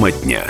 Тема дня.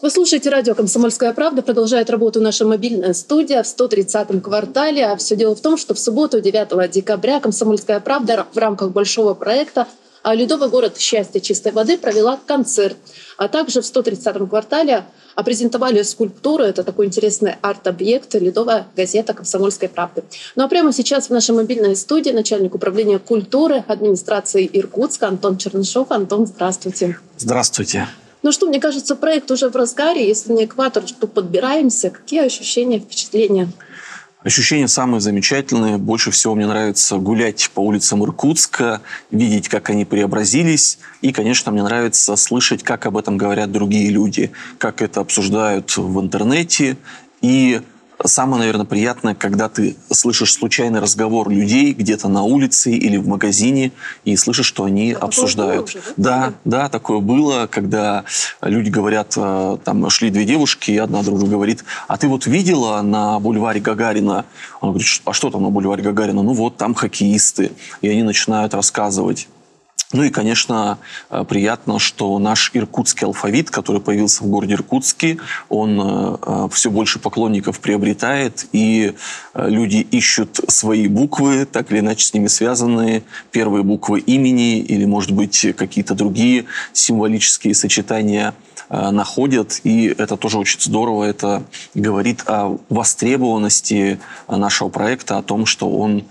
Вы слушаете радио «Комсомольская правда». Продолжает работу наша мобильная студия в 130-м квартале. А все дело в том, что в субботу, 9 декабря, «Комсомольская правда» в рамках большого проекта а Ледовый город счастья чистой воды провела концерт. А также в 130-м квартале презентовали скульптуру. Это такой интересный арт-объект «Ледовая газета комсомольской правды». Ну а прямо сейчас в нашей мобильной студии начальник управления культуры администрации Иркутска Антон Чернышов. Антон, здравствуйте. Здравствуйте. Ну что, мне кажется, проект уже в разгаре. Если не экватор, то подбираемся. Какие ощущения, впечатления? Ощущения самые замечательные. Больше всего мне нравится гулять по улицам Иркутска, видеть, как они преобразились. И, конечно, мне нравится слышать, как об этом говорят другие люди, как это обсуждают в интернете. И Самое, наверное, приятное, когда ты слышишь случайный разговор людей где-то на улице или в магазине и слышишь, что они а обсуждают. Уже, да? да, да, такое было, когда люди говорят, э, там шли две девушки, и одна другу говорит, а ты вот видела на бульваре Гагарина? Он говорит, а что там на бульваре Гагарина? Ну вот, там хоккеисты. И они начинают рассказывать. Ну и, конечно, э, приятно, что наш иркутский алфавит, который появился в городе Иркутске, он э, э, все больше поклонников приобретает, и люди ищут свои буквы, так или иначе с ними связанные, первые буквы имени или, может быть, какие-то другие символические сочетания находят, и это тоже очень здорово. Это говорит о востребованности нашего проекта, о том, что он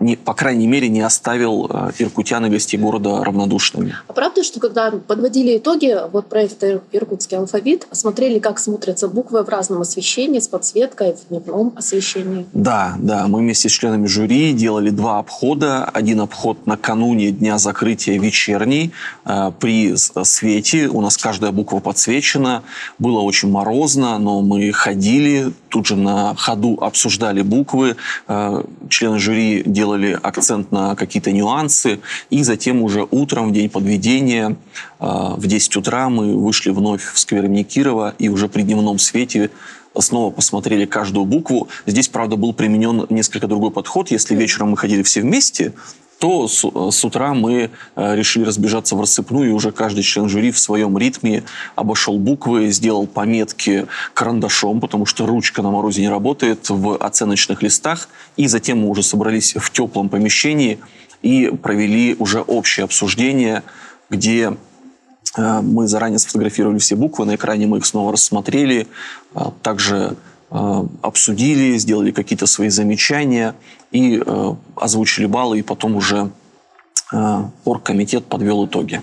не, по крайней мере, не оставил э, иркутян и гостей города равнодушными. А правда, что когда подводили итоги вот проекта «Иркутский алфавит», смотрели, как смотрятся буквы в разном освещении, с подсветкой, в дневном освещении? Да, да. Мы вместе с членами жюри делали два обхода. Один обход накануне дня закрытия вечерний э, при свете. У нас каждая буква подсвечена. Было очень морозно, но мы ходили, тут же на ходу обсуждали буквы. Э, члены жюри делали акцент на какие-то нюансы, и затем уже утром, в день подведения, а, в 10 утра мы вышли вновь в сквер имени Кирова, и уже при дневном свете снова посмотрели каждую букву. Здесь, правда, был применен несколько другой подход. Если вечером мы ходили все вместе, то с, с утра мы э, решили разбежаться в рассыпную, и уже каждый член жюри в своем ритме обошел буквы, сделал пометки карандашом, потому что ручка на морозе не работает, в оценочных листах, и затем мы уже собрались в теплом помещении и провели уже общее обсуждение, где э, мы заранее сфотографировали все буквы, на экране мы их снова рассмотрели, э, также Э, обсудили, сделали какие-то свои замечания и э, озвучили баллы, и потом уже э, оргкомитет подвел итоги.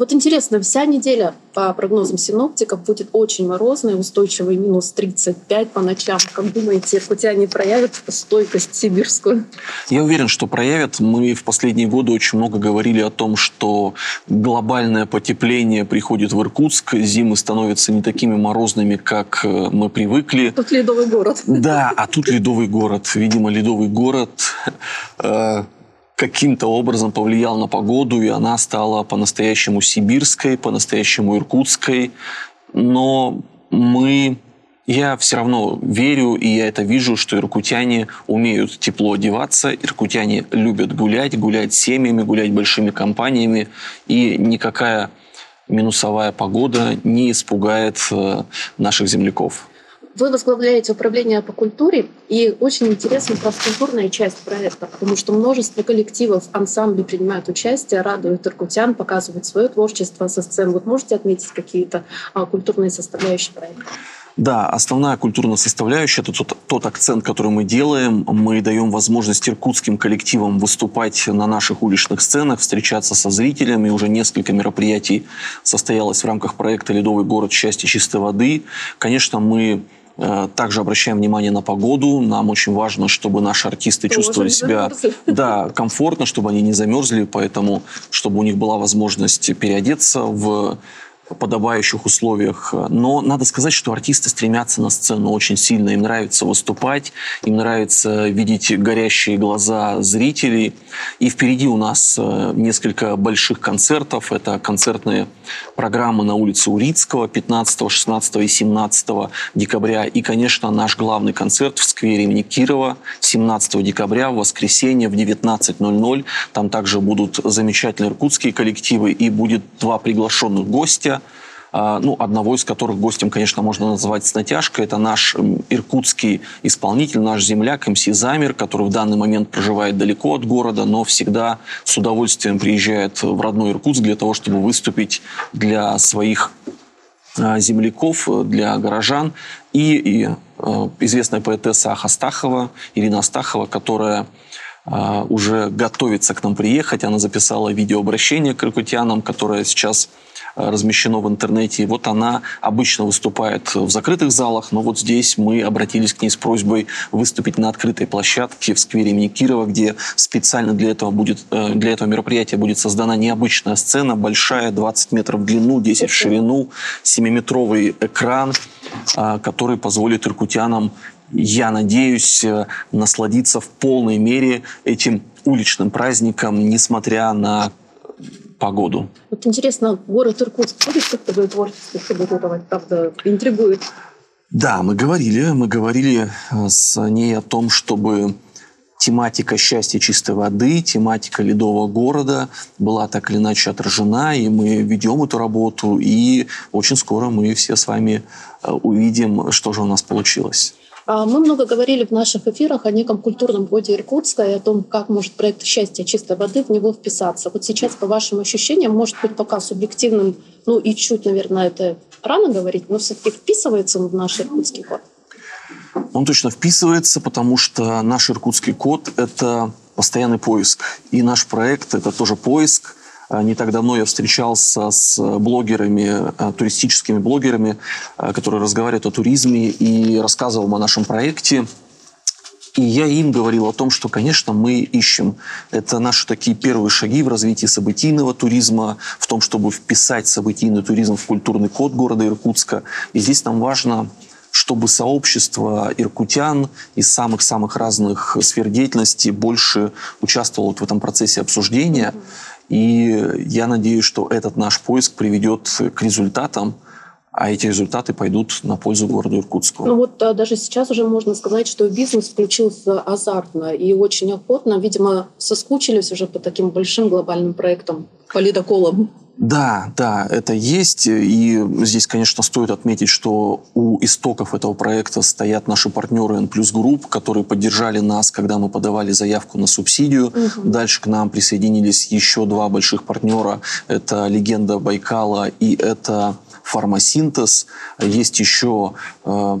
Вот интересно, вся неделя по прогнозам синоптиков будет очень морозной, устойчивый минус 35 по ночам. Как думаете, иркутяне проявят стойкость сибирскую? Я уверен, что проявят. Мы в последние годы очень много говорили о том, что глобальное потепление приходит в Иркутск, зимы становятся не такими морозными, как э, мы привыкли. Тут ледовый город. Да, а тут ледовый город. Видимо, ледовый город э, каким-то образом повлиял на погоду, и она стала по-настоящему сибирской, по-настоящему иркутской. Но мы я все равно верю, и я это вижу, что иркутяне умеют тепло одеваться, иркутяне любят гулять, гулять семьями, гулять большими компаниями, и никакая минусовая погода не испугает э, наших земляков. Вы возглавляете управление по культуре, и очень интересна культурная часть проекта, потому что множество коллективов, ансамблей принимают участие, радуют иркутян, показывают свое творчество со сцены. Вот можете отметить какие-то а, культурные составляющие проекта? Да, основная культурная составляющая – это тот, тот акцент, который мы делаем. Мы даем возможность иркутским коллективам выступать на наших уличных сценах, встречаться со зрителями. Уже несколько мероприятий состоялось в рамках проекта «Ледовый город счастья чистой воды». Конечно, мы также обращаем внимание на погоду. Нам очень важно, чтобы наши артисты Тоже чувствовали себя да, комфортно, чтобы они не замерзли, поэтому чтобы у них была возможность переодеться в подобающих условиях. Но надо сказать, что артисты стремятся на сцену очень сильно. Им нравится выступать, им нравится видеть горящие глаза зрителей. И впереди у нас э, несколько больших концертов. Это концертные программы на улице Урицкого 15, 16 и 17 декабря. И, конечно, наш главный концерт в сквере имени Кирова 17 декабря в воскресенье в 19.00. Там также будут замечательные иркутские коллективы и будет два приглашенных гостя. А, ну, одного из которых гостем, конечно, можно назвать с натяжкой. Это наш иркутский исполнитель, наш земляк МС Замер, который в данный момент проживает далеко от города, но всегда с удовольствием приезжает в родной Иркутск для того, чтобы выступить для своих а, земляков, для горожан. И, и э, известная поэтесса Астахова, Ирина Астахова, которая а, уже готовится к нам приехать. Она записала видеообращение к иркутянам, которое сейчас а, размещено в интернете. И вот она обычно выступает в закрытых залах, но вот здесь мы обратились к ней с просьбой выступить на открытой площадке в сквере имени Кирова, где специально для этого, будет, э, для этого мероприятия будет создана необычная сцена, большая, 20 метров в длину, 10 в ширину, 7-метровый экран, а, который позволит иркутянам я надеюсь, э, насладиться в полной мере этим уличным праздником, несмотря на погоду. Вот интересно, город Иркутск будет как-то творчество саботировать, правда, интригует? Да, мы говорили, мы говорили э, с ней о том, чтобы тематика счастья чистой воды, тематика ледового города была так или иначе отражена, и мы ведем эту работу, и очень скоро мы все с вами э, увидим, что же у нас получилось. А мы много говорили в наших эфирах о неком культурном годе Иркутска и о том, как может проект «Счастье чистой воды» в него вписаться. Вот сейчас, по вашим ощущениям, может быть пока субъективным, ну и чуть, наверное, это рано говорить, но все-таки вписывается он в наш иркутский код? Он точно вписывается, потому что наш иркутский код — это постоянный поиск. И наш проект — это тоже поиск — не так давно я встречался с блогерами, а, туристическими блогерами, а, которые разговаривают о туризме и рассказывал о нашем проекте. И я им говорил о том, что, конечно, мы ищем. Это наши такие первые шаги в развитии событийного туризма, в том, чтобы вписать событийный туризм в культурный код города Иркутска. И здесь нам важно чтобы сообщество иркутян из самых-самых разных сфер деятельности больше участвовало вот в этом процессе обсуждения. И я надеюсь, что этот наш поиск приведет к результатам, а эти результаты пойдут на пользу городу Иркутску. Ну вот а, даже сейчас уже можно сказать, что бизнес включился азартно и очень охотно. Видимо, соскучились уже по таким большим глобальным проектам, по ледоколам. Да, да, это есть. И здесь, конечно, стоит отметить, что у истоков этого проекта стоят наши партнеры N Group, которые поддержали нас, когда мы подавали заявку на субсидию. Угу. Дальше к нам присоединились еще два больших партнера. Это «Легенда Байкала» и это «Фармасинтез». Есть еще э,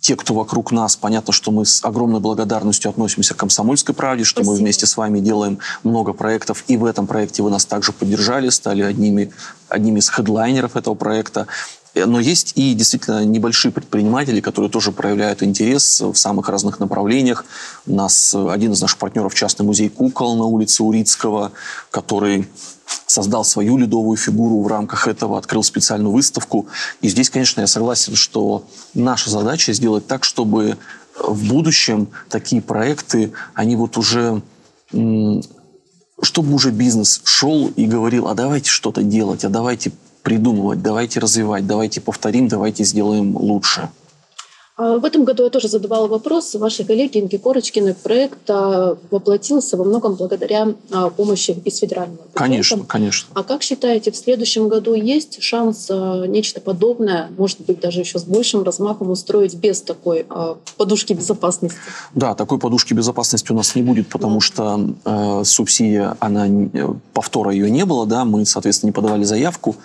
те, кто вокруг нас, понятно, что мы с огромной благодарностью относимся к «Комсомольской правде», что Спасибо. мы вместе с вами делаем много проектов, и в этом проекте вы нас также поддержали, стали одними, одними из хедлайнеров этого проекта. Но есть и действительно небольшие предприниматели, которые тоже проявляют интерес в самых разных направлениях. У нас один из наших партнеров – частный музей кукол на улице Урицкого, который создал свою ледовую фигуру в рамках этого, открыл специальную выставку. И здесь, конечно, я согласен, что наша задача сделать так, чтобы в будущем такие проекты, они вот уже чтобы уже бизнес шел и говорил, а давайте что-то делать, а давайте придумывать, давайте развивать, давайте повторим, давайте сделаем лучше. А в этом году я тоже задавала вопрос вашей коллеге Инге Корочкиной. Проект а, воплотился во многом благодаря а, помощи из федерального бюджета. Конечно, конечно. А как считаете, в следующем году есть шанс нечто подобное, может быть, даже еще с большим размахом устроить без такой подушки безопасности? Да, такой подушки безопасности у нас не будет, потому да. что э, субсидия, она, повтора ее не было, да, мы, соответственно, не подавали заявку.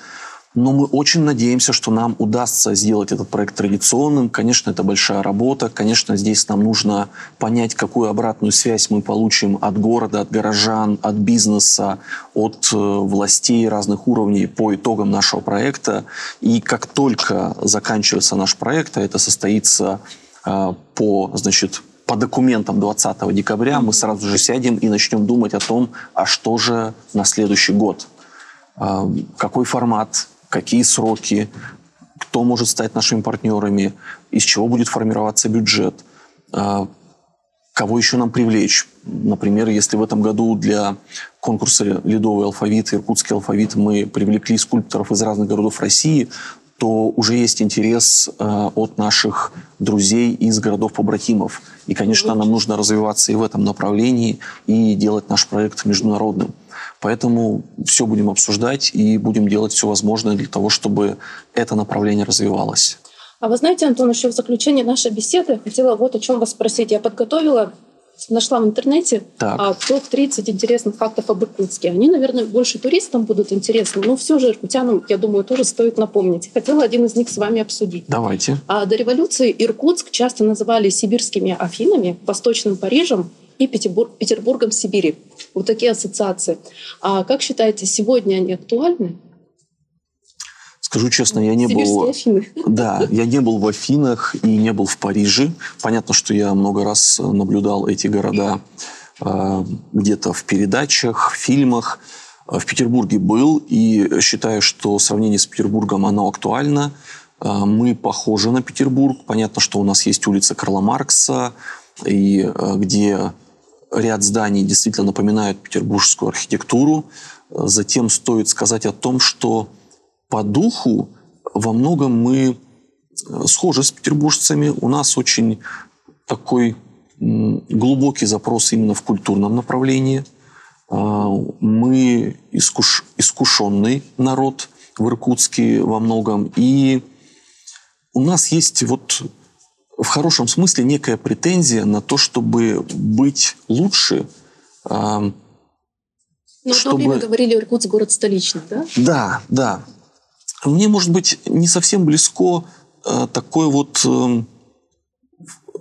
Но мы очень надеемся, что нам удастся сделать этот проект традиционным. Конечно, это большая работа. Конечно, здесь нам нужно понять, какую обратную связь мы получим от города, от горожан, от бизнеса, от э, властей разных уровней по итогам нашего проекта. И как только заканчивается наш проект, а это состоится э, по, значит, по документам 20 декабря, мы сразу же сядем и начнем думать о том, а что же на следующий год. Какой формат какие сроки, кто может стать нашими партнерами, из чего будет формироваться бюджет, а, кого еще нам привлечь. Например, если в этом году для конкурса «Ледовый алфавит», «Иркутский алфавит» мы привлекли скульпторов из разных городов России, то уже есть интерес э, от наших друзей из городов-побратимов. И, конечно, нам нужно развиваться и в этом направлении, и делать наш проект международным. Поэтому все будем обсуждать и будем делать все возможное для того, чтобы это направление развивалось. А вы знаете, Антон, еще в заключение нашей беседы хотела вот о чем вас спросить. Я подготовила нашла в интернете а, топ-30 интересных фактов об Иркутске. Они, наверное, больше туристам будут интересны, но все же иркутянам, я думаю, тоже стоит напомнить. Хотела один из них с вами обсудить. Давайте. А, до революции Иркутск часто называли сибирскими Афинами, Восточным Парижем и Петербург, Петербургом Сибири. Вот такие ассоциации. А как считаете, сегодня они актуальны? Скажу честно, я не был... Афины. Да, я не был в Афинах и не был в Париже. Понятно, что я много раз наблюдал эти города э, где-то в передачах, в фильмах. В Петербурге был и считаю, что сравнение с Петербургом, оно актуально. Э, мы похожи на Петербург. Понятно, что у нас есть улица Карла Маркса, и э, где ряд зданий действительно напоминают петербургскую архитектуру. Затем стоит сказать о том, что по духу во многом мы э, схожи с петербуржцами. У нас очень такой глубокий запрос именно в культурном направлении. А, мы искуш, искушенный народ в Иркутске во многом. И у нас есть вот в хорошем смысле некая претензия на то, чтобы быть лучше. А, Но чтобы... в то время говорили Иркутск город столичный, да? Да, да. Мне, может быть, не совсем близко э, такой вот, э,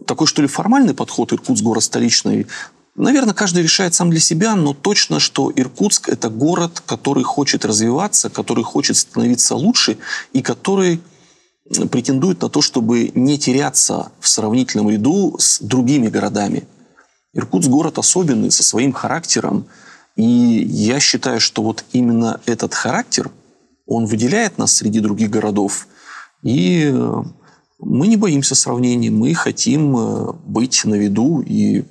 такой что ли формальный подход Иркутск город столичный. Наверное, каждый решает сам для себя, но точно, что Иркутск – это город, который хочет развиваться, который хочет становиться лучше и который претендует на то, чтобы не теряться в сравнительном ряду с другими городами. Иркутск – город особенный, со своим характером. И я считаю, что вот именно этот характер – он выделяет нас среди других городов. И э, мы не боимся сравнений, мы хотим э, быть на виду, и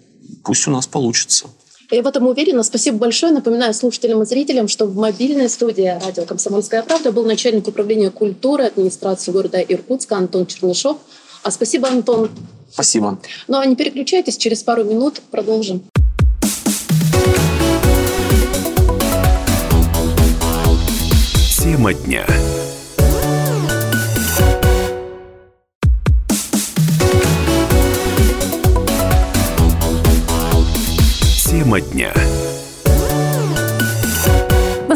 пусть у нас получится. Я в этом уверена. Спасибо большое. Напоминаю слушателям и зрителям, что в мобильной студии радио «Комсомольская правда» был начальник управления культуры администрации города Иркутска Антон Чернышов. А спасибо, Антон. Спасибо. Ну а не переключайтесь, через пару минут продолжим. Тема дня. Тема дня.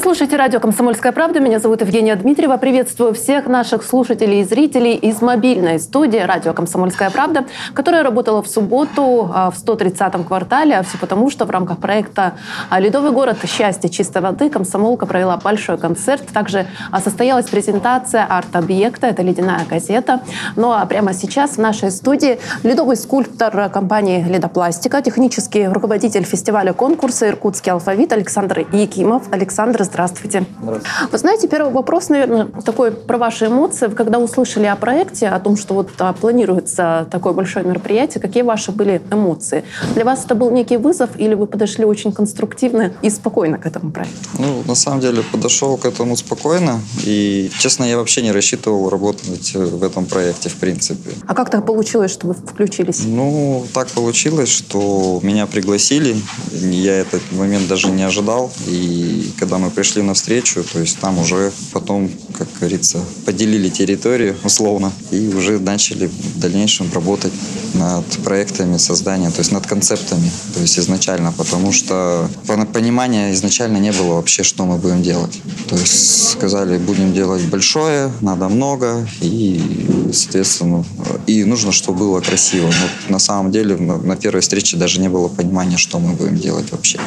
Слушаете радио «Комсомольская правда». Меня зовут Евгения Дмитриева. Приветствую всех наших слушателей и зрителей из мобильной студии радио «Комсомольская правда», которая работала в субботу а, в 130-м квартале. А все потому, что в рамках проекта «Ледовый город. Счастье чистой воды» комсомолка провела большой концерт. Также а, состоялась презентация арт-объекта. Это «Ледяная газета». Ну а прямо сейчас в нашей студии ледовый скульптор компании «Ледопластика», технический руководитель фестиваля конкурса «Иркутский алфавит» Александр Якимов. Александр, здравствуйте. Здравствуйте. Вы знаете, первый вопрос, наверное, такой про ваши эмоции. Вы когда услышали о проекте, о том, что вот а, планируется такое большое мероприятие, какие ваши были эмоции? Для вас это был некий вызов или вы подошли очень конструктивно и спокойно к этому проекту? Ну, на самом деле, подошел к этому спокойно. И, честно, я вообще не рассчитывал работать в этом проекте, в принципе. А как так получилось, что вы включились? Ну, так получилось, что меня пригласили. Я этот момент даже не ожидал. И когда мы пришли на встречу, то есть там уже потом, как говорится, поделили территорию условно и уже начали в дальнейшем работать над проектами создания, то есть над концептами, то есть изначально, потому что понимания изначально не было вообще, что мы будем делать. То есть сказали, будем делать большое, надо много, и, соответственно, и нужно, чтобы было красиво. Но на самом деле на первой встрече даже не было понимания, что мы будем делать вообще.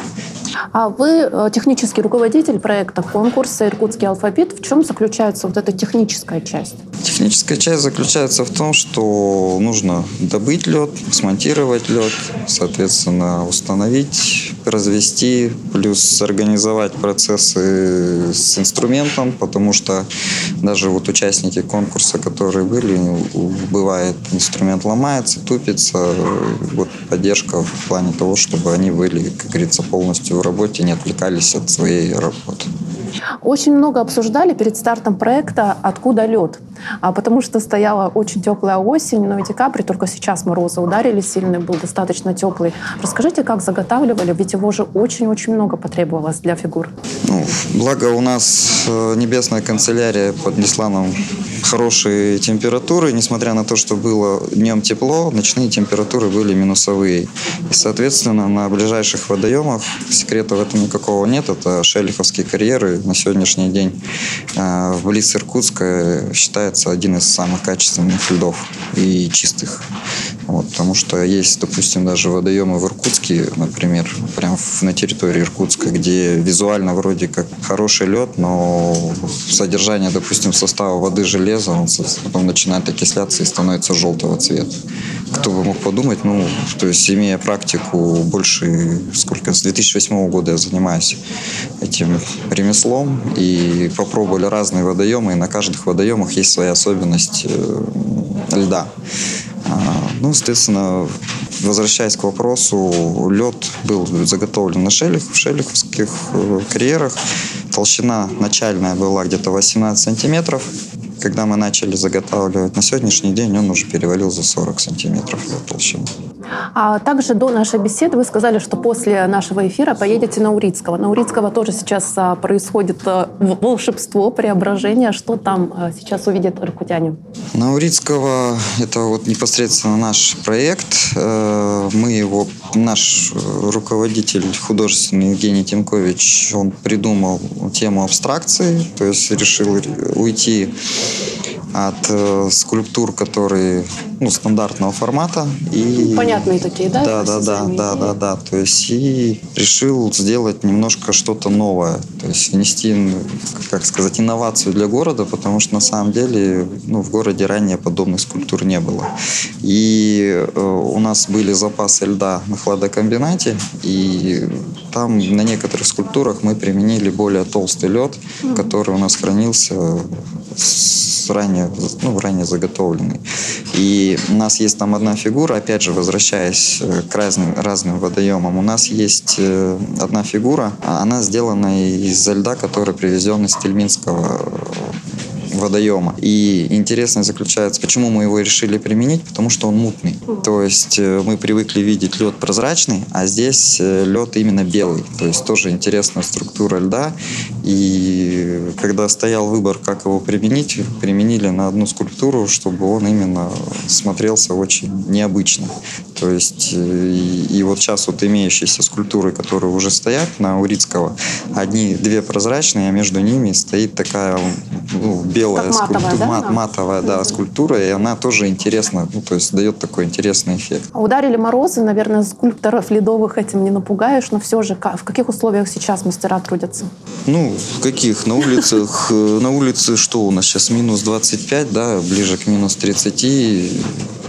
А вы э, технический руководитель проекта конкурса «Иркутский алфавит». В чем заключается вот эта техническая часть? Техническая часть заключается в том, что нужно добыть лед, смонтировать лед, соответственно, установить, развести, плюс организовать процессы с инструментом, потому что даже вот участники конкурса, которые были, бывает инструмент ломается, тупится, вот поддержка в плане того, чтобы они были, как говорится, полностью в работе, не отвлекались от своей работы. Очень много обсуждали перед стартом проекта «Откуда лед?», а потому что стояла очень теплая осень, но и декабрь, только сейчас морозы ударили сильный, был достаточно теплый. Расскажите, как заготавливали, ведь его же очень-очень много потребовалось для фигур. Ну, благо у нас э, небесная канцелярия поднесла нам хорошие температуры, несмотря на то, что было днем тепло, ночные температуры были минусовые. И, соответственно, на ближайших водоемах секрета в этом никакого нет. Это шелиховские карьеры. На сегодняшний день э, в близ Иркутска считается один из самых качественных льдов и чистых. Вот, потому что есть, допустим, даже водоемы в Иркутске, например, прямо на территории Иркутска, где визуально вроде как хороший лед, но содержание, допустим, состава воды железа, он потом начинает окисляться и становится желтого цвета. Кто бы мог подумать, ну, то есть имея практику больше, сколько, с 2008 года я занимаюсь этим ремеслом и попробовали разные водоемы, и на каждых водоемах есть своя особенность э, льда. А, ну, соответственно, возвращаясь к вопросу, лед был заготовлен на шелих, в шелиховских э, карьерах. Толщина начальная была где-то 18 сантиметров. Когда мы начали заготавливать, на сегодняшний день он уже перевалил за 40 сантиметров толщину. А также до нашей беседы вы сказали, что после нашего эфира поедете на Урицкого. На Урицкого тоже сейчас а, происходит а, волшебство, преображение. Что там а, сейчас увидят иркутяне? На Урицкого это вот непосредственно наш проект. Э, мы его, наш руководитель художественный Евгений Тимкович, он придумал тему абстракции, то есть решил уйти от э, скульптур, которые ну, стандартного формата. И... Понятные такие, да? Да, да, да, да, да, да. То есть и решил сделать немножко что-то новое. То есть внести, как сказать, инновацию для города, потому что на самом деле ну, в городе ранее подобных скульптур не было. И э, у нас были запасы льда на хладокомбинате, и там на некоторых скульптурах мы применили более толстый лед, который у нас хранился с ранее, ну, ранее заготовленный. И у нас есть там одна фигура, опять же, возвращаясь э, к разным, разным водоемам, у нас есть э, одна фигура, а она сделана из льда, который привезен из Тельминского водоема. И интересно заключается, почему мы его решили применить, потому что он мутный. То есть э, мы привыкли видеть лед прозрачный, а здесь э, лед именно белый. То есть тоже интересная структура льда. И когда стоял выбор, как его применить, применили на одну скульптуру, чтобы он именно смотрелся очень необычно. То есть э, и, и вот сейчас вот имеющиеся скульптуры, которые уже стоят на Урицкого, одни, две прозрачные, а между ними стоит такая ну, белая как матовая, скульптура, да, мат, матовая да, скульптура, и она тоже интересна, ну, то есть дает такой интересный эффект. Ударили морозы, наверное, скульпторов ледовых этим не напугаешь, но все же в каких условиях сейчас мастера трудятся? Ну, в каких? На улицах, э, на улице что у нас сейчас? Минус 25, да, ближе к минус 30.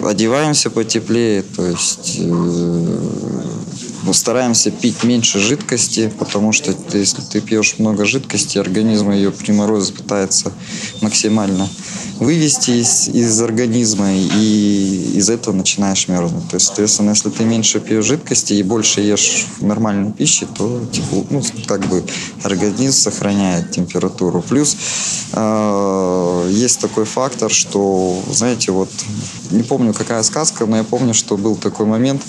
Одеваемся потеплее, то есть э, стараемся пить меньше жидкости, потому что если ты пьешь много жидкости, организм ее при морозе пытается максимально вывести из, из организма, и из этого начинаешь мерзнуть. То есть, соответственно, если ты меньше пьешь жидкости и больше ешь нормальной пищи, то тепло, ну, как бы организм сохраняет температуру. Плюс э, есть такой фактор, что, знаете, вот не помню, какая сказка, но я помню, что был такой момент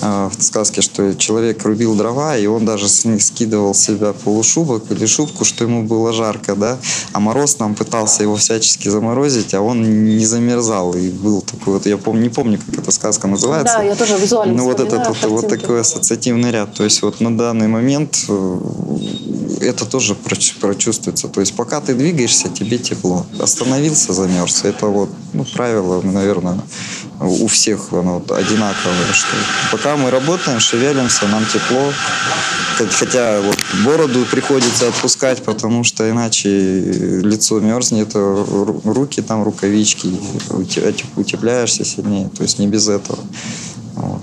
э, в сказке, что человек рубил дрова, и он даже с них скидывал с себя полушубок или шубку, что ему было жарко, да, а мороз нам пытался его всячески заморозить, а он не замерзал, и был такой вот, я помню, не помню, как эта сказка называется. Да, я тоже визуально Ну вот этот вот, вот такой ассоциативный ряд, то есть вот на данный момент э, это тоже прочувствуется. То есть пока ты двигаешься, тебе тепло. Остановился, замерз. Это вот ну, правило, наверное, у всех оно вот одинаковое, что пока мы работаем, шевелимся, нам тепло, хотя вот бороду приходится отпускать, потому что иначе лицо мерзнет, руки там, рукавички, утепляешься сильнее, то есть не без этого. Вот.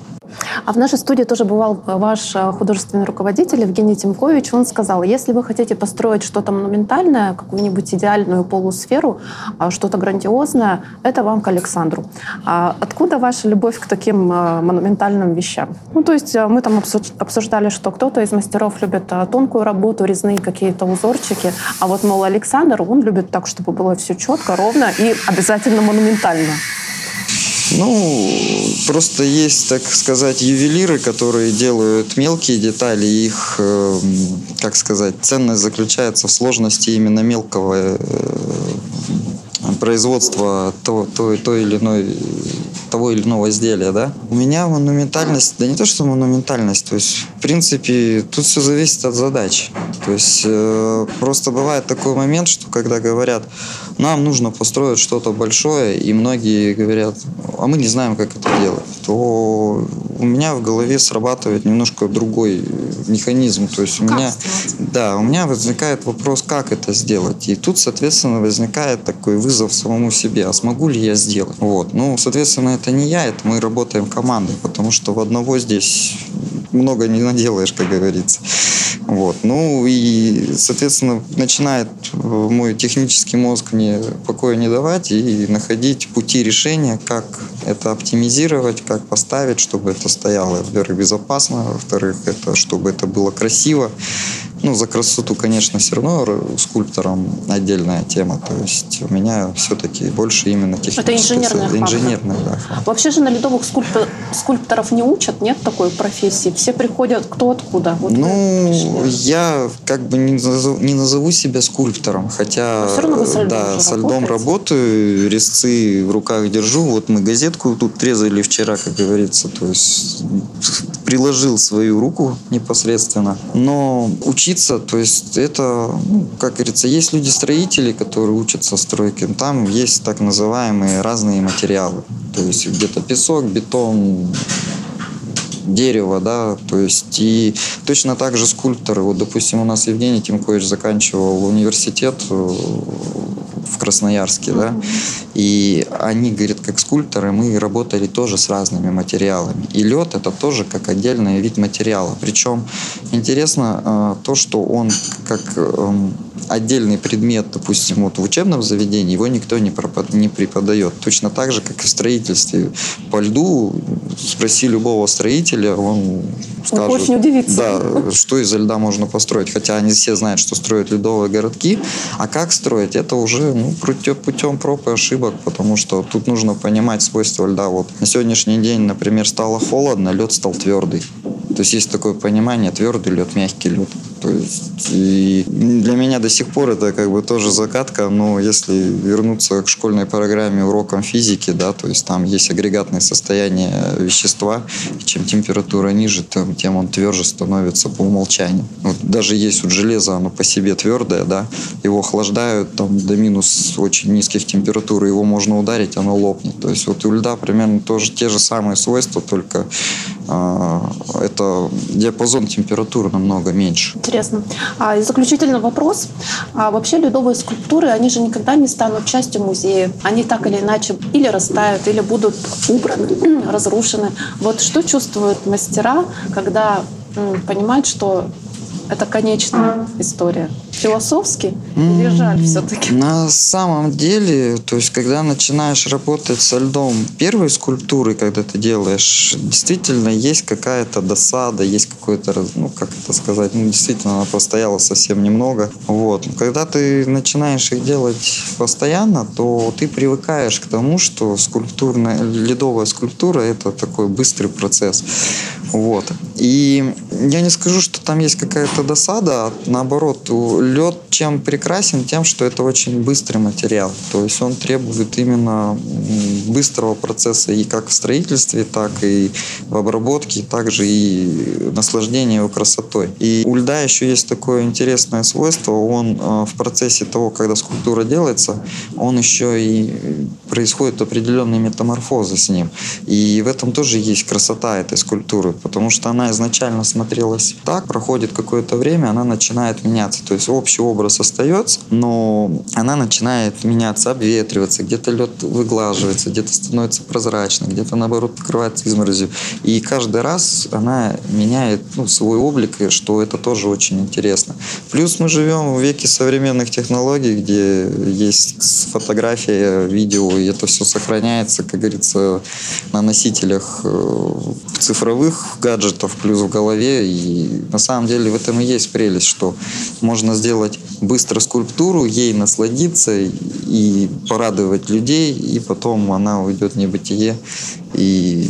А в нашей студии тоже бывал ваш э, художественный руководитель Евгений Тимкович. Он сказал, если вы хотите построить что-то монументальное, какую-нибудь идеальную полусферу, а, что-то грандиозное, это вам к Александру. А откуда ваша любовь к таким э, монументальным вещам? Ну, то есть э, мы там обсуждали, что кто-то из мастеров любит тонкую работу, резные какие-то узорчики, а вот, мол, Александр, он любит так, чтобы было все четко, ровно и обязательно монументально. Ну, просто есть, так сказать, ювелиры, которые делают мелкие детали. Их, э, как сказать, ценность заключается в сложности именно мелкого э, производства той, той, той или иной того или иного изделия, да. У меня монументальность, да не то, что монументальность, то есть, в принципе, тут все зависит от задач. То есть, э, просто бывает такой момент, что когда говорят, нам нужно построить что-то большое, и многие говорят, а мы не знаем, как это делать, то у меня в голове срабатывает немножко другой механизм. То есть у как меня, сделать? да, у меня возникает вопрос, как это сделать. И тут, соответственно, возникает такой вызов самому себе, а смогу ли я сделать? Вот. Ну, соответственно, это не я, это мы работаем командой, потому что в одного здесь много не наделаешь, как говорится. Вот. Ну и, соответственно, начинает мой технический мозг мне покоя не давать и находить пути решения, как это оптимизировать, как поставить, чтобы это стояло, во-первых, безопасно, во-вторых, это, чтобы это было красиво. Ну, за красоту, конечно, все равно скульптором отдельная тема. То есть у меня все-таки больше именно техническая. Это инженерная Инженерная, да. Вообще же на ледовых скульптор, скульпторов не учат, нет такой профессии? Все приходят кто откуда? Вот ну, я как бы не назову, не назову себя скульптором, хотя все равно вы со льдом, да, со льдом работаю, резцы в руках держу. Вот мы газетку тут трезали вчера, как говорится, то есть приложил свою руку непосредственно. Но учиться, то есть это, ну, как говорится, есть люди-строители, которые учатся стройке. Там есть так называемые разные материалы. То есть где-то песок, бетон, дерево, да, то есть и точно так же скульпторы. Вот, допустим, у нас Евгений Тимкович заканчивал университет э, в Красноярске, да, и они, говорят, как скульпторы, мы работали тоже с разными материалами. И лед это тоже как отдельный вид материала. Причем интересно э, то, что он как эм, отдельный предмет, допустим, вот в учебном заведении, его никто не, пропад, не преподает. Точно так же, как и в строительстве. По льду спроси любого строителя, он скажет, очень удивится. Да, что из льда можно построить. Хотя они все знают, что строят ледовые городки. А как строить, это уже ну, путем проб и ошибок, потому что тут нужно понимать свойства льда. Вот на сегодняшний день, например, стало холодно, лед стал твердый. То есть есть такое понимание, твердый лед, мягкий лед. То есть и для меня до сих пор это как бы тоже закатка, но если вернуться к школьной программе урокам физики, да, то есть там есть агрегатное состояние вещества, и чем температура ниже, тем, тем он тверже становится по умолчанию. Вот даже есть вот железо, оно по себе твердое, да, его охлаждают там до минус очень низких температур, его можно ударить, оно лопнет. То есть вот у льда примерно тоже те же самые свойства, только это диапазон температуры намного меньше интересно. А, и заключительный вопрос. А вообще ледовые скульптуры, они же никогда не станут частью музея. Они так или иначе или растают, или будут убраны, разрушены. Вот что чувствуют мастера, когда понимают, что это конечная история? Философски или жаль все-таки? На самом деле, то есть, когда начинаешь работать со льдом первой скульптуры, когда ты делаешь, действительно есть какая-то досада, есть какой-то, ну, как это сказать, ну, действительно, она постояла совсем немного. Вот. Когда ты начинаешь их делать постоянно, то ты привыкаешь к тому, что скульптурная, ледовая скульптура — это такой быстрый процесс. Вот. И я не скажу, что там есть какая-то досада, а наоборот, у лед чем прекрасен? Тем, что это очень быстрый материал. То есть он требует именно быстрого процесса и как в строительстве, так и в обработке, также и наслаждения его красотой. И у льда еще есть такое интересное свойство. Он э, в процессе того, когда скульптура делается, он еще и происходит определенные метаморфозы с ним. И в этом тоже есть красота этой скульптуры, потому что она изначально смотрелась так, проходит какое-то время, она начинает меняться. То есть общий образ остается, но она начинает меняться, обветриваться, где-то лед выглаживается, где-то становится прозрачным, где-то наоборот покрывается изморозью. И каждый раз она меняет ну, свой облик, и что это тоже очень интересно. Плюс мы живем в веке современных технологий, где есть фотография, видео, и это все сохраняется, как говорится, на носителях э, цифровых гаджетов, плюс в голове. И на самом деле в этом и есть прелесть, что можно сделать быстро скульптуру, ей насладиться и порадовать людей, и потом она уйдет в небытие и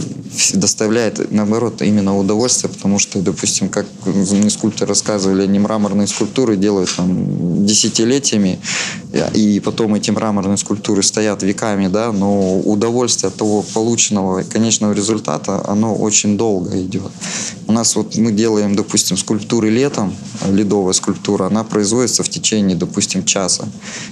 доставляет, наоборот, именно удовольствие, потому что, допустим, как мне скульпторы рассказывали, они мраморные скульптуры делают там десятилетиями, и потом эти мраморные скульптуры стоят веками, да, но удовольствие от того полученного конечного результата, оно очень долго идет. У нас вот мы делаем, допустим, скульптуры летом, ледовая скульптура, она производится в течение, допустим, часа.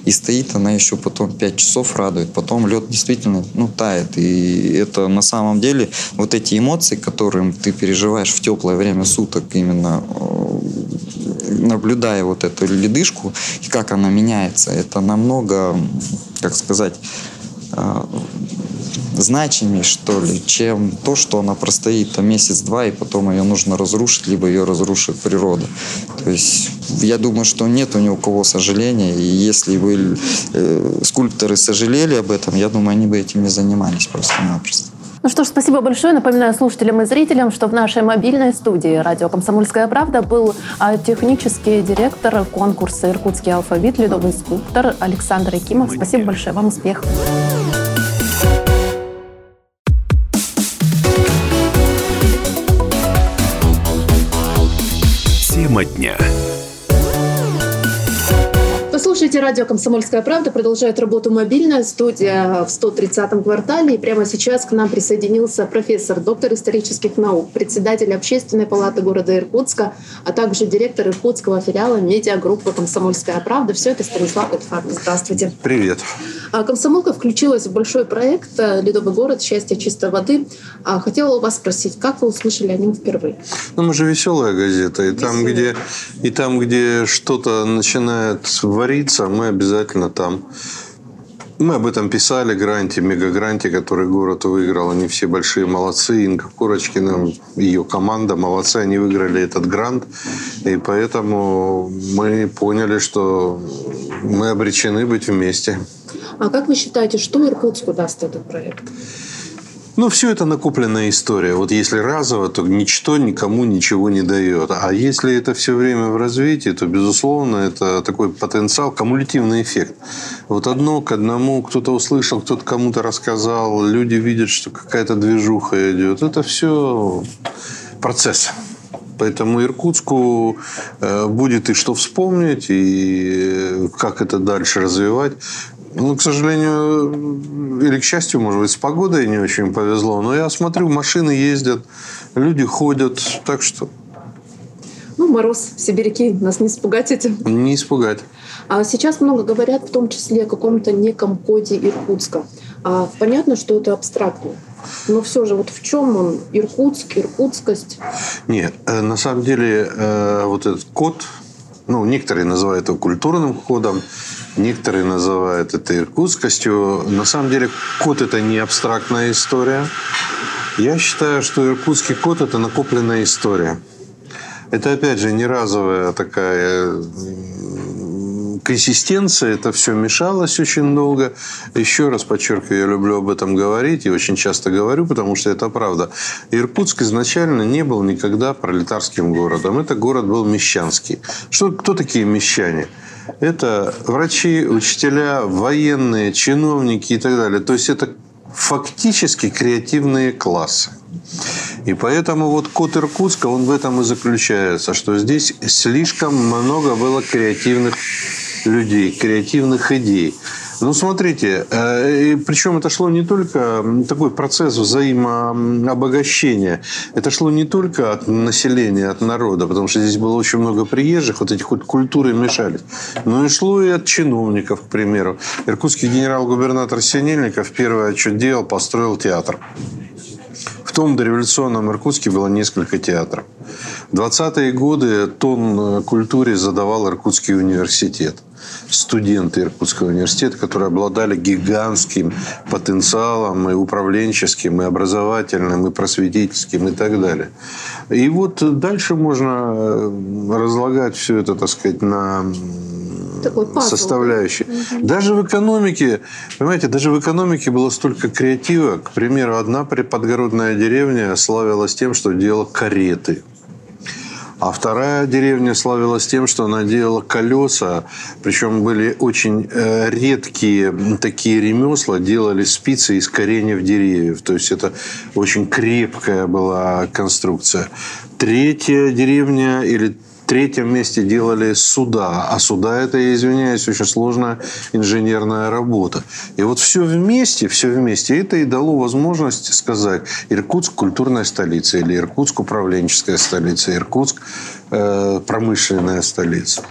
И стоит она еще потом 5 часов радует. Потом лед действительно ну, тает. И это на самом деле вот эти эмоции, которые ты переживаешь в теплое время суток, именно э, наблюдая вот эту ледышку и как она меняется, это намного, как сказать, э, значимее, что ли, чем то, что она простоит там месяц-два, и потом ее нужно разрушить, либо ее разрушит природа. То есть я думаю, что нет у ни у кого сожаления, и если бы э, скульпторы сожалели об этом, я думаю, они бы этим не занимались просто-напросто. Ну что ж, спасибо большое. Напоминаю слушателям и зрителям, что в нашей мобильной студии радио «Комсомольская правда» был а, технический директор конкурса «Иркутский алфавит», ледовый скульптор Александр Якимов. Спасибо большое. Вам успехов. Слушаете радио «Комсомольская правда». Продолжает работу мобильная студия в 130-м квартале. И прямо сейчас к нам присоединился профессор, доктор исторических наук, председатель Общественной палаты города Иркутска, а также директор иркутского филиала медиагруппы «Комсомольская правда». Все это Станислав Эдфард. Здравствуйте. Привет. А, Комсомолка включилась в большой проект э, «Ледовый город. Счастье чистой воды». А, хотела у вас спросить, как вы услышали о нем впервые? Ну, мы же веселая газета, и там, где, и там, где что-то начинает вариться, мы обязательно там. Мы об этом писали, гранте, мегагранте, который город выиграл. Они все большие молодцы. Инга Курочкина, ее команда, молодцы. Они выиграли этот грант. И поэтому мы поняли, что мы обречены быть вместе. А как вы считаете, что Иркутску даст этот проект? Ну, все это накопленная история. Вот если разово, то ничто никому ничего не дает. А если это все время в развитии, то, безусловно, это такой потенциал, кумулятивный эффект. Вот одно к одному, кто-то услышал, кто-то кому-то рассказал, люди видят, что какая-то движуха идет. Это все процесс. Поэтому Иркутску э, будет и что вспомнить, и как это дальше развивать. Ну, к сожалению, или к счастью, может быть, с погодой не очень повезло. Но я смотрю, машины ездят, люди ходят. Так что... Ну, мороз, сибиряки, нас не испугать этим. Не испугать. А сейчас много говорят в том числе о каком-то неком коде Иркутска. А понятно, что это абстрактно. Но все же, вот в чем он? Иркутск, иркутскость? Нет, э, на самом деле э, вот этот код, ну, некоторые называют его культурным кодом, Некоторые называют это иркутскостью. На самом деле код – это не абстрактная история. Я считаю, что иркутский код – это накопленная история. Это, опять же, не разовая такая консистенция, это все мешалось очень долго. Еще раз подчеркиваю, я люблю об этом говорить и очень часто говорю, потому что это правда. Иркутск изначально не был никогда пролетарским городом. Это город был мещанский. Что, кто такие мещане? Это врачи, учителя, военные, чиновники и так далее. То есть это фактически креативные классы. И поэтому вот код Иркутска, он в этом и заключается, что здесь слишком много было креативных людей, креативных идей. Ну, смотрите, э, причем это шло не только такой процесс взаимообогащения, это шло не только от населения, от народа, потому что здесь было очень много приезжих, вот эти хоть культуры мешались, но и шло и от чиновников, к примеру. Иркутский генерал-губернатор Синельников первое, что делал, построил театр. В том дореволюционном Иркутске было несколько театров. В 20-е годы тон культуре задавал Иркутский университет студенты Иркутского университета, которые обладали гигантским потенциалом и управленческим, и образовательным, и просветительским, и так далее. И вот дальше можно э, разлагать все это, так сказать, на составляющие. Угу. Даже в экономике, понимаете, даже в экономике было столько креатива. К примеру, одна подгородная деревня славилась тем, что делала кареты. А вторая деревня славилась тем, что она делала колеса, причем были очень э, редкие такие ремесла, делали спицы из кореньев деревьев. То есть это очень крепкая была конструкция. Третья деревня или третьем месте делали суда. А суда это, я извиняюсь, очень сложная инженерная работа. И вот все вместе, все вместе, это и дало возможность сказать Иркутск культурная столица или Иркутск управленческая столица, Иркутск э, промышленная столица.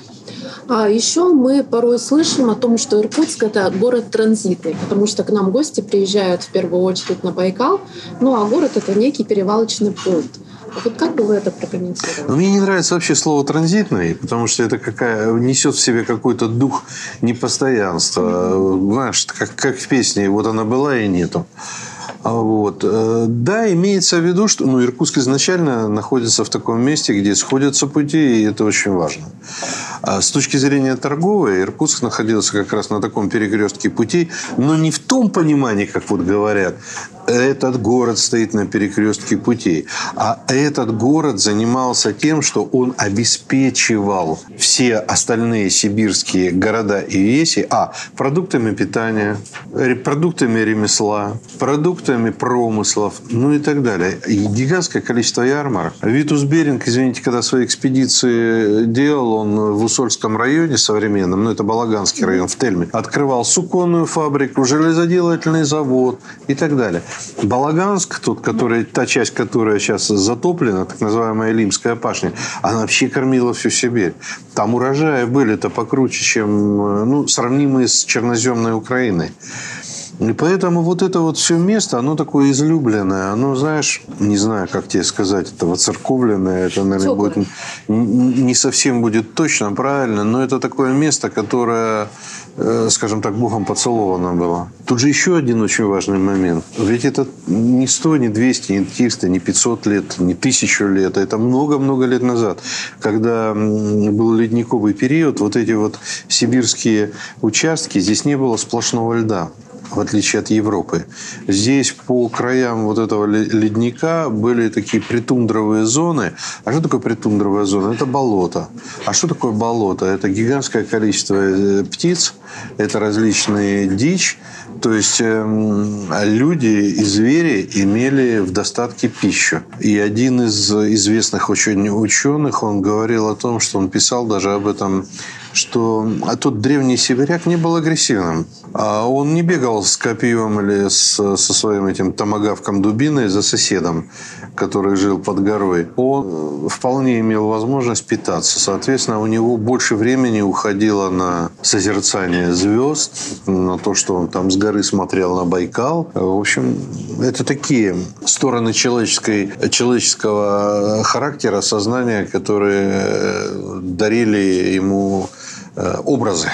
А еще мы порой слышим о том, что Иркутск это город транзитный, потому что к нам гости приезжают в первую очередь на Байкал, ну а город это некий перевалочный пункт. Вот как бы вы это прокомментировали? Ну, мне не нравится вообще слово «транзитный», потому что это какая, несет в себе какой-то дух непостоянства. Mm-hmm. Знаешь, как, как в песне «Вот она была и нету». А вот. Э, да, имеется в виду, что ну, Иркутск изначально находится в таком месте, где сходятся пути, и это очень важно. А с точки зрения торговой, Иркутск находился как раз на таком перекрестке путей, но не в том понимании, как вот говорят, этот город стоит на перекрестке путей. А этот город занимался тем, что он обеспечивал все остальные сибирские города и веси а, продуктами питания, продуктами ремесла, продуктами промыслов, ну и так далее. И гигантское количество ярмарок. Витус Беринг, извините, когда свои экспедиции делал, он в Усольском районе современном, ну это Балаганский район, в Тельме, открывал суконную фабрику, железоделательный завод и так далее. Балаганск, тот, который, та часть, которая сейчас затоплена, так называемая Лимская пашня, она вообще кормила всю Сибирь. Там урожаи были-то покруче, чем ну, сравнимые с черноземной Украиной. И поэтому вот это вот все место, оно такое излюбленное, оно, знаешь, не знаю, как тебе сказать, это воцерковленное, это, наверное, будет, не совсем будет точно, правильно, но это такое место, которое, э, скажем так, Богом поцеловано было. Тут же еще один очень важный момент. Ведь это не 100, не 200, не 300, не 500 лет, не 1000 лет, это много-много лет назад, когда был ледниковый период, вот эти вот сибирские участки, здесь не было сплошного льда в отличие от Европы. Здесь по краям вот этого ледника были такие притундровые зоны. А что такое притундровая зона? Это болото. А что такое болото? Это гигантское количество э, птиц, это различные дичь, то есть эм, люди и звери имели в достатке пищу. И один из известных ученых, он говорил о том, что он писал даже об этом что а тот древний сибиряк не был агрессивным. А он не бегал с копьем или с, со своим этим томогавком дубиной за соседом, который жил под горой. Он вполне имел возможность питаться. Соответственно, у него больше времени уходило на созерцание звезд, на то, что он там с горы смотрел на Байкал. В общем, это такие стороны человеческой, человеческого характера, сознания, которые дарили ему Э, образы.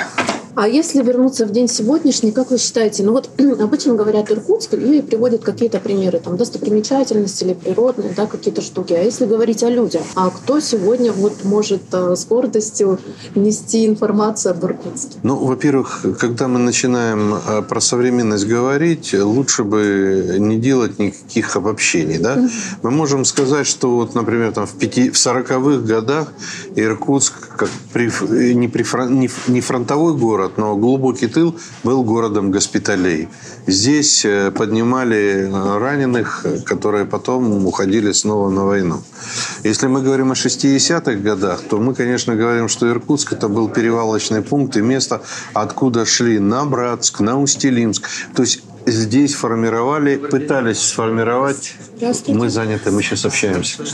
А если вернуться в день сегодняшний, как вы считаете, ну вот обычно говорят Иркутск и приводят какие-то примеры, там, достопримечательности или природные, да, какие-то штуки. А если говорить о людях, а кто сегодня вот может э, с гордостью нести информацию об Иркутске? Ну, во-первых, когда мы начинаем э, про современность говорить, лучше бы не делать никаких обобщений, да? Мы можем сказать, что вот, например, там в, пяти, в 40-х годах Иркутск как при, не, при, не, не фронтовой город, город, но глубокий тыл был городом госпиталей. Здесь э, поднимали раненых, которые потом уходили снова на войну. Если мы говорим о 60-х годах, то мы, конечно, говорим, что Иркутск это был перевалочный пункт и место, откуда шли на Братск, на Устилимск. То есть здесь формировали, пытались сформировать. Мы заняты, мы сейчас общаемся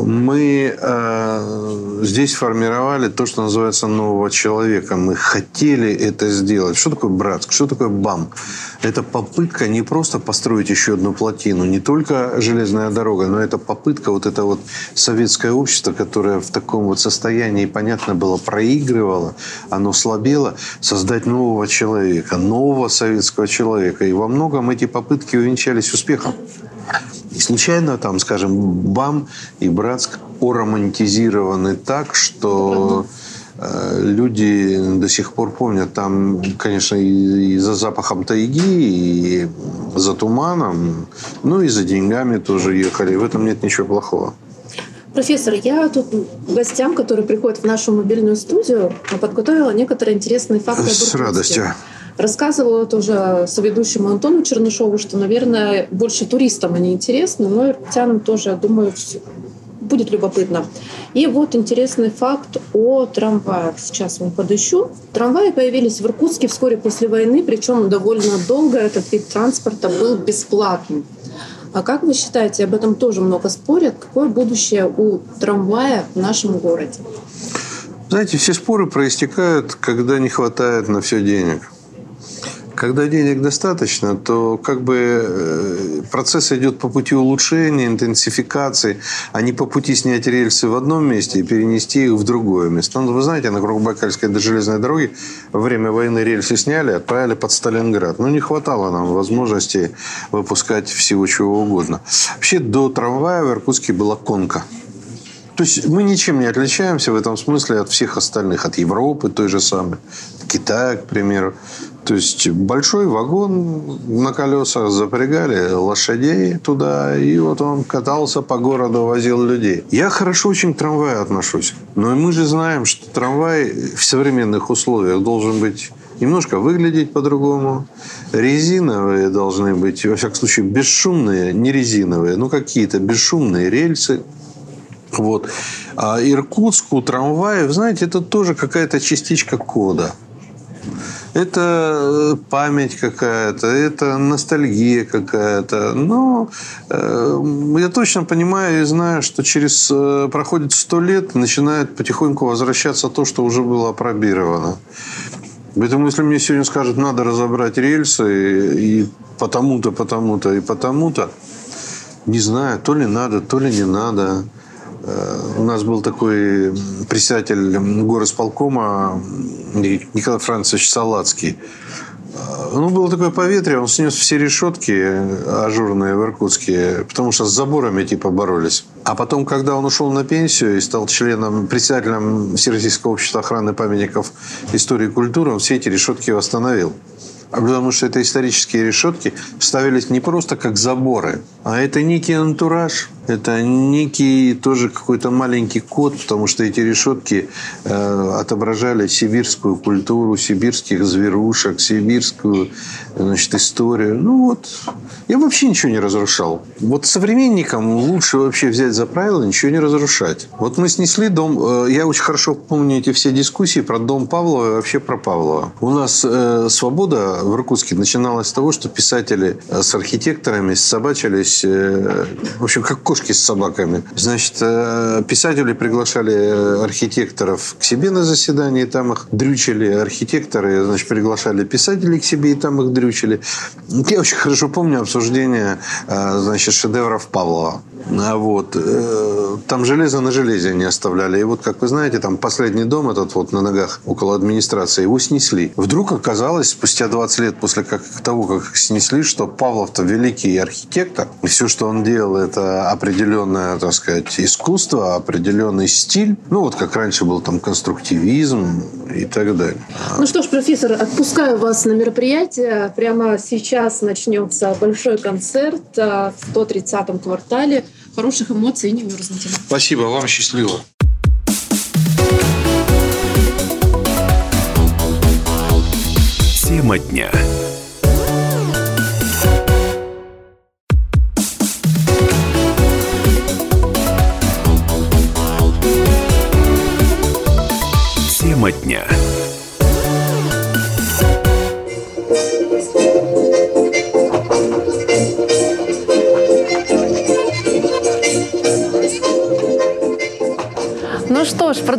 мы э, здесь формировали то, что называется нового человека. Мы хотели это сделать. Что такое Братск? Что такое БАМ? Это попытка не просто построить еще одну плотину, не только железная дорога, но это попытка вот это вот советское общество, которое в таком вот состоянии, понятно было, проигрывало, оно слабело, создать нового человека, нового советского человека. И во многом эти попытки увенчались успехом. И случайно там, скажем, БАМ и Братск оромантизированы так, что э, люди до сих пор помнят. Там, конечно, и за запахом тайги, и за туманом, ну и за деньгами тоже ехали. В этом нет ничего плохого. Профессор, я тут гостям, которые приходят в нашу мобильную студию, подготовила некоторые интересные факты. С радостью. Рассказывала тоже соведущему Антону Чернышову, что, наверное, больше туристам они интересны, но иркутянам тоже, думаю, будет любопытно. И вот интересный факт о трамваях. Сейчас вам подыщу. Трамваи появились в Иркутске вскоре после войны, причем довольно долго этот вид транспорта был бесплатным. А как вы считаете, об этом тоже много спорят, какое будущее у трамвая в нашем городе? Знаете, все споры проистекают, когда не хватает на все денег. Когда денег достаточно, то как бы э, процесс идет по пути улучшения, интенсификации, а не по пути снять рельсы в одном месте и перенести их в другое место. Ну, вы знаете, на Кругбакальской до железной дороги во время войны рельсы сняли, отправили под Сталинград. Ну, не хватало нам возможности выпускать всего чего угодно. Вообще, до трамвая в Иркутске была конка. То есть мы ничем не отличаемся в этом смысле от всех остальных, от Европы той же самой, Китая, к примеру. То есть большой вагон на колесах запрягали лошадей туда, и вот он катался по городу, возил людей. Я хорошо очень к трамваю отношусь. Но мы же знаем, что трамвай в современных условиях должен быть немножко выглядеть по-другому. Резиновые должны быть, во всяком случае, бесшумные, не резиновые, ну какие-то бесшумные рельсы. Вот. А Иркутску трамваев, знаете, это тоже какая-то частичка кода – это э, память какая-то, это ностальгия какая-то. Но э, я точно понимаю и знаю, что через э, проходит сто лет начинает потихоньку возвращаться то, что уже было опробировано. Поэтому, если мне сегодня скажут, надо разобрать рельсы и, и потому-то, потому-то и потому-то, не знаю, то ли надо, то ли не надо. У нас был такой председатель горосполкома Николай Францович Салацкий. Ну, было такое поветрие, он снес все решетки ажурные в Иркутске, потому что с заборами типа боролись. А потом, когда он ушел на пенсию и стал членом, председателем Всероссийского общества охраны памятников истории и культуры, он все эти решетки восстановил. А потому что это исторические решетки ставились не просто как заборы, а это некий антураж, это некий тоже какой-то маленький код, потому что эти решетки э, отображали сибирскую культуру, сибирских зверушек, сибирскую значит, историю. Ну вот, я вообще ничего не разрушал. Вот современникам лучше вообще взять за правило ничего не разрушать. Вот мы снесли дом, э, я очень хорошо помню эти все дискуссии про дом Павлова и вообще про Павлова. У нас э, свобода в Иркутске начиналась с того, что писатели э, с архитекторами собачились, э, в общем, как кошки с собаками. Значит, э, писатели приглашали э, архитекторов к себе на заседание, и там их дрючили. Архитекторы, значит, приглашали писателей к себе, и там их дрючили. Я очень хорошо помню обсуждение, э, значит, шедевров Павлова. А вот. Там железо на железе не оставляли. И вот, как вы знаете, там последний дом этот вот на ногах около администрации, его снесли. Вдруг оказалось, спустя 20 лет после как, того, как снесли, что Павлов-то великий архитектор. И все, что он делал, это определенно определенное, так сказать, искусство, определенный стиль. Ну, вот как раньше был там конструктивизм и так далее. Ну что ж, профессор, отпускаю вас на мероприятие. Прямо сейчас начнется большой концерт в 130-м квартале хороших эмоций и не мерзнете. Спасибо, вам счастливо. Тема дня.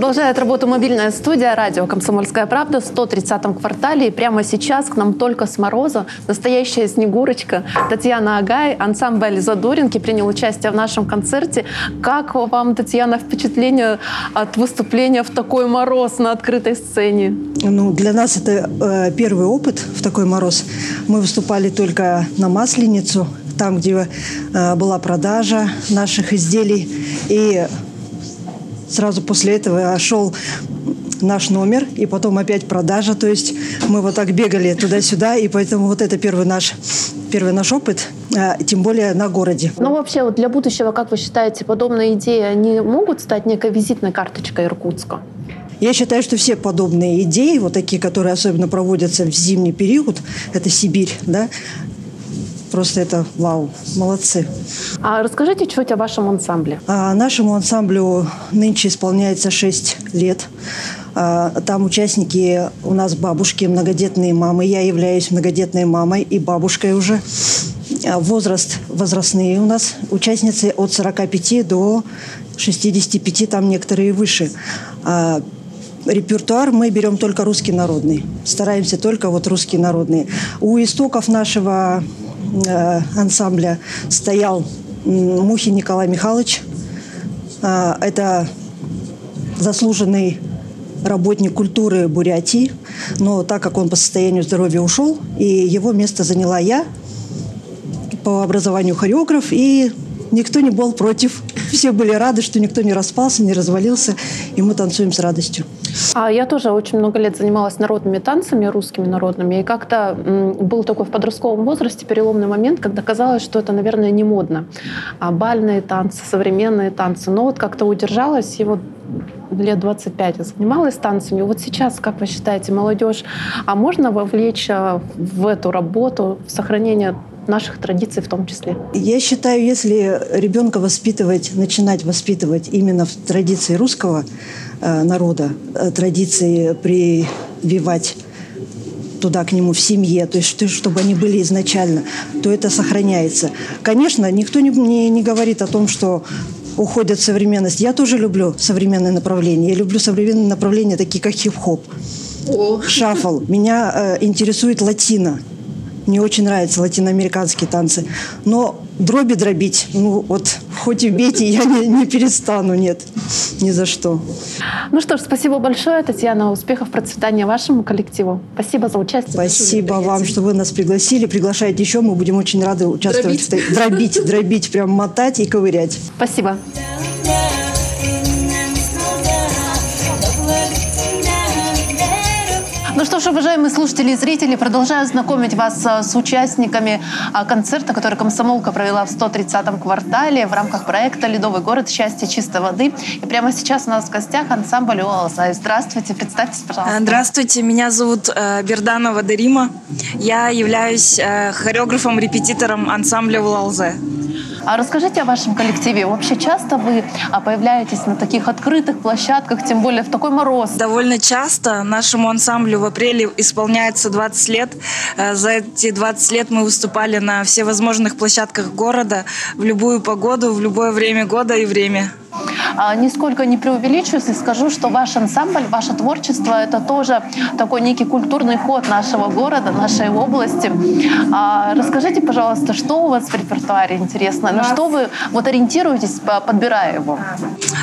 Продолжает работу мобильная студия радио «Комсомольская правда» в 130-м квартале. И прямо сейчас к нам только с мороза настоящая снегурочка Татьяна Агай, ансамбль «Задоринки» принял участие в нашем концерте. Как вам, Татьяна, впечатление от выступления в такой мороз на открытой сцене? Ну, для нас это э, первый опыт в такой мороз. Мы выступали только на Масленицу, там, где э, была продажа наших изделий. И сразу после этого шел наш номер, и потом опять продажа. То есть мы вот так бегали туда-сюда, и поэтому вот это первый наш, первый наш опыт, э, тем более на городе. Ну, вообще, вот для будущего, как вы считаете, подобные идеи, они могут стать некой визитной карточкой Иркутска? Я считаю, что все подобные идеи, вот такие, которые особенно проводятся в зимний период, это Сибирь, да, просто это вау, молодцы. А расскажите чуть о вашем ансамбле. А нашему ансамблю нынче исполняется 6 лет. А, Там участники у нас бабушки, многодетные мамы. Я являюсь многодетной мамой и бабушкой уже. А Возраст возрастные у нас участницы от 45 до 65, там некоторые выше. А Репертуар мы берем только русский народный. Стараемся только вот русские народные. У истоков нашего ансамбля стоял Мухин Николай Михайлович. А, это заслуженный работник культуры Бурятии. Но так как он по состоянию здоровья ушел, и его место заняла я, по образованию хореограф, и никто не был против. Все были рады, что никто не распался, не развалился, и мы танцуем с радостью. А я тоже очень много лет занималась народными танцами, русскими народными, и как-то был такой в подростковом возрасте переломный момент, когда казалось, что это, наверное, не модно. А бальные танцы, современные танцы. Но вот как-то удержалась, и вот лет 25 я занималась танцами. Вот сейчас, как вы считаете, молодежь, а можно вовлечь а, в эту работу, в сохранение наших традиций в том числе? Я считаю, если ребенка воспитывать, начинать воспитывать именно в традиции русского э, народа, э, традиции прививать туда к нему в семье, то есть что- чтобы они были изначально, то это сохраняется. Конечно, никто не, не, не говорит о том, что уходит современность. Я тоже люблю современные направления. Я люблю современные направления, такие как хип-хоп, шаффл. Меня э, интересует латино. Мне очень нравятся латиноамериканские танцы. Но дроби дробить, ну вот, хоть и бейте, я не, не перестану, нет, ни за что. Ну что ж, спасибо большое, Татьяна. Успехов, процветания вашему коллективу. Спасибо за участие. Спасибо вам, что вы нас пригласили. Приглашайте еще, мы будем очень рады участвовать. в этой- Дробить, дробить, прям мотать и ковырять. Спасибо. Что ж, уважаемые слушатели и зрители, продолжаю знакомить вас а, с участниками а, концерта, который комсомолка провела в 130-м квартале в рамках проекта «Ледовый город. Счастье чистой воды». И прямо сейчас у нас в гостях ансамбль «Уалзай». Здравствуйте, представьтесь, пожалуйста. Здравствуйте, меня зовут э, Берданова Дарима. Я являюсь э, хореографом-репетитором ансамбля «Улалзе». А расскажите о вашем коллективе. Вообще часто вы а, появляетесь на таких открытых площадках, тем более в такой мороз? Довольно часто нашему ансамблю в апреле исполняется 20 лет. Э, За эти 20 лет мы выступали на всевозможных площадках города в любую погоду, в любое время года и время. А, Нисколько не преувеличу, если скажу, что ваш ансамбль, ваше творчество – это тоже такой некий культурный ход нашего города, нашей области. А, Расскажите, пожалуйста, что у вас в репертуаре интересно? На что вы вот ориентируетесь, по- подбирая его?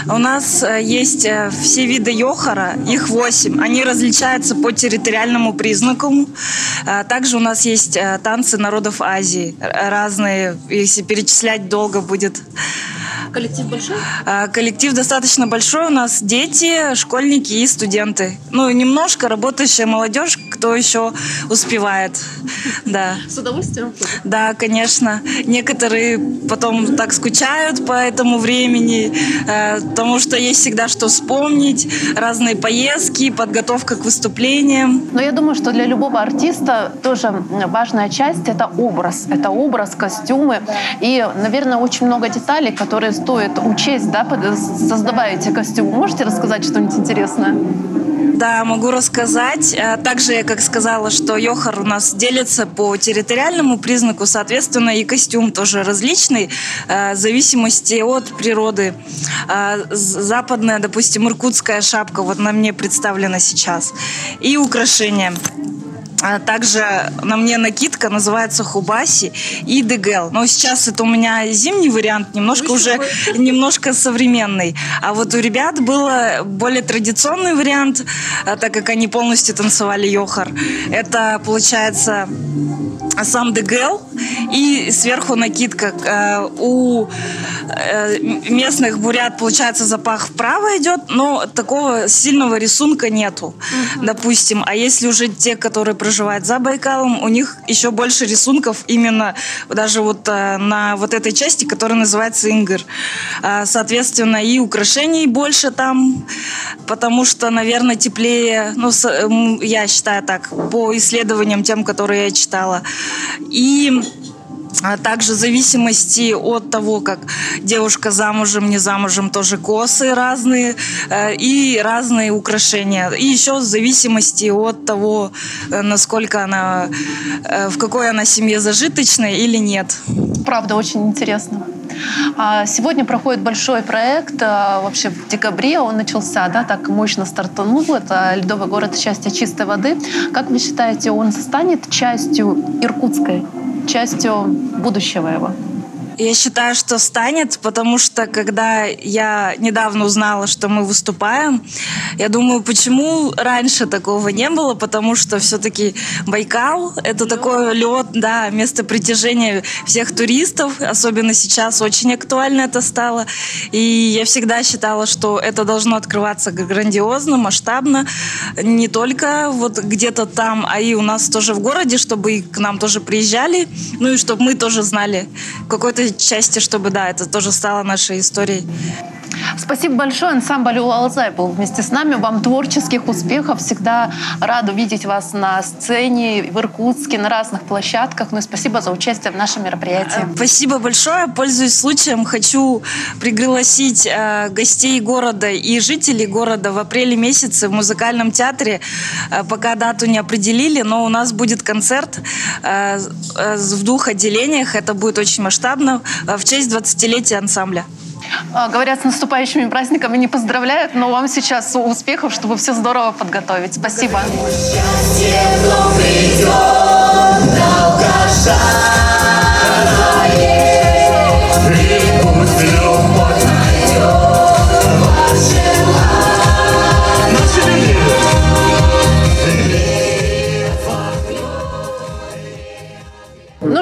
У нас э, есть э, все виды йохара, их восемь. Они различаются по территориальному признаку. Э, Также у нас есть танцы народов Азии, разные, если перечислять долго будет. Коллектив большой? А, Коллектив достаточно большой. У нас дети, школьники и студенты. Ну, немножко работающая молодежь, кто еще успевает. Да. С удовольствием. Да, конечно. Некоторые потом так скучают по этому времени, э, потому что есть всегда что вспомнить, разные поездки, подготовка к выступлениям. Но я думаю, что для любого артиста тоже важная часть — это образ. Это образ, костюмы. И, наверное, очень много деталей, которые стоит учесть, да, создавая эти костюмы. Можете рассказать что-нибудь интересное? Да, могу рассказать. А Также я как сказала, что Йохар у нас делится по территориальному признаку, соответственно, и костюм тоже различный, э, в зависимости от природы. З- Западная, допустим, иркутская шапка, вот на мне представлена сейчас. И украшения. А Также на мне накидка называется хубаси и дегел. Но сейчас это у меня зимний вариант, немножко уже немножко современный. А вот у ребят был более традиционный вариант, а, так как они полностью танцевали йохар. Это получается сам дегел и сверху накидка. Э, У э, местных бурят, получается, запах вправо идет, но такого сильного рисунка нету, допустим. А если уже те, которые проживают за Байкалом, у них еще больше рисунков именно даже вот э, на вот этой части, которая называется Ингр. А, Соответственно, и украшений больше там, потому что, наверное, теплее, ну, я считаю так, по исследованиям тем, которые я читала. И а также зависимости от того, как девушка замужем, не замужем, тоже косы разные э, и разные украшения. И еще в зависимости от того, э, насколько она, э, в какой она семье зажиточной или нет. Правда, очень интересно. А Сегодня проходит большой проект. Вообще в декабре он начался, да, так мощно стартанул. Это ледовый город счастья чистой воды. Как вы считаете, он станет частью иркутской, частью будущего его? Я считаю, что станет, потому что когда я недавно узнала, что мы выступаем, я думаю, почему раньше такого не было, потому что все-таки Байкал — это такой лед, да, место притяжения всех туристов, особенно сейчас очень актуально это стало. И я всегда считала, что это должно открываться грандиозно, масштабно, не только вот где-то там, а и у нас тоже в городе, чтобы и к нам тоже приезжали, ну и чтобы мы тоже знали в какой-то части, чтобы, да, это тоже стало нашей историей. Спасибо большое. Ансамбль Улалзай был вместе с нами. Вам творческих успехов. Всегда рада видеть вас на сцене в Иркутске, на разных площадках. Ну и спасибо за участие в нашем мероприятии. Спасибо большое. Пользуясь случаем, хочу пригласить э, гостей города и жителей города в апреле месяце в музыкальном театре. Э, пока дату не определили, но у нас будет концерт э, э, в двух отделениях. Это будет очень масштабно э, в честь 20-летия ансамбля. А, Говорят, с наступающими праздниками не поздравляют, но вам сейчас успехов, чтобы все здорово подготовить. Спасибо. Ну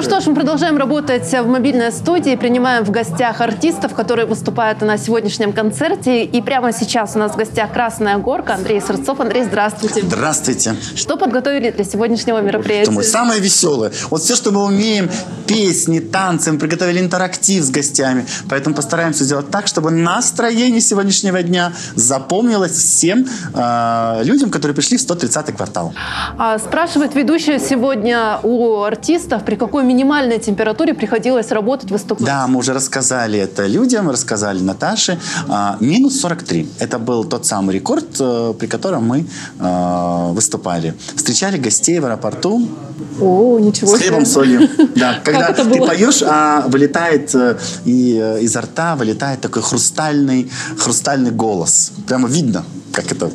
что ж, мы продолжаем работать в мобильной студии, принимаем в гостях артистов, которые выступают на сегодняшнем концерте. И прямо сейчас у нас в гостях Красная Горка, Андрей Сырцов. Андрей, здравствуйте. Здравствуйте. Что подготовили для сегодняшнего мероприятия? Думаю, самое веселое. Вот все, что мы умеем, песни, танцы, мы приготовили интерактив с гостями. Поэтому постараемся сделать так, чтобы настроение сегодняшнего дня запомнилось всем э, людям, которые пришли в 130-й квартал. А, Спрашивает ведущая сегодня у артистов, при какой минимальной температуре приходилось работать, выступать. Да, мы уже рассказали это людям, рассказали Наташе. А, минус 43. Это был тот самый рекорд, э, при котором мы э, выступали. Встречали гостей в аэропорту О, ничего с хлебом, себе. солью. Да, когда ты поешь, а вылетает э, и изо рта вылетает такой хрустальный, хрустальный голос. Прямо видно, как это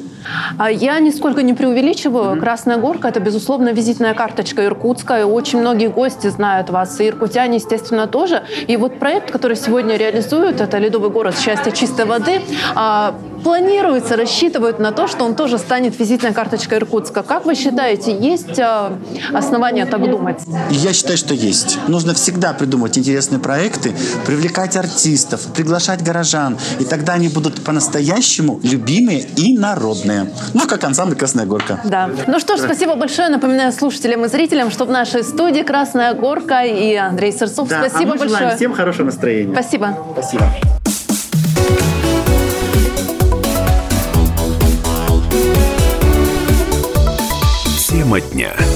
Я нисколько не преувеличиваю. Красная горка – это, безусловно, визитная карточка Иркутска. И очень многие гости знают вас. И иркутяне, естественно, тоже. И вот проект, который сегодня реализуют, это «Ледовый город счастья чистой воды», а, планируется, рассчитывают на то, что он тоже станет визитной карточкой Иркутска. Как вы считаете, есть э, основания так думать? Я считаю, что есть. Нужно всегда придумывать интересные проекты, привлекать артистов, приглашать горожан. И тогда они будут по-настоящему любимые и народные. Ну, как ансамбль «Красная горка». Да. Ну что ж, спасибо большое. Напоминаю слушателям и зрителям, что в нашей студии «Красная горка» и Андрей Сырцов. Да, а спасибо мы желаем большое. всем хорошего настроения. Спасибо. Спасибо. Тема дня.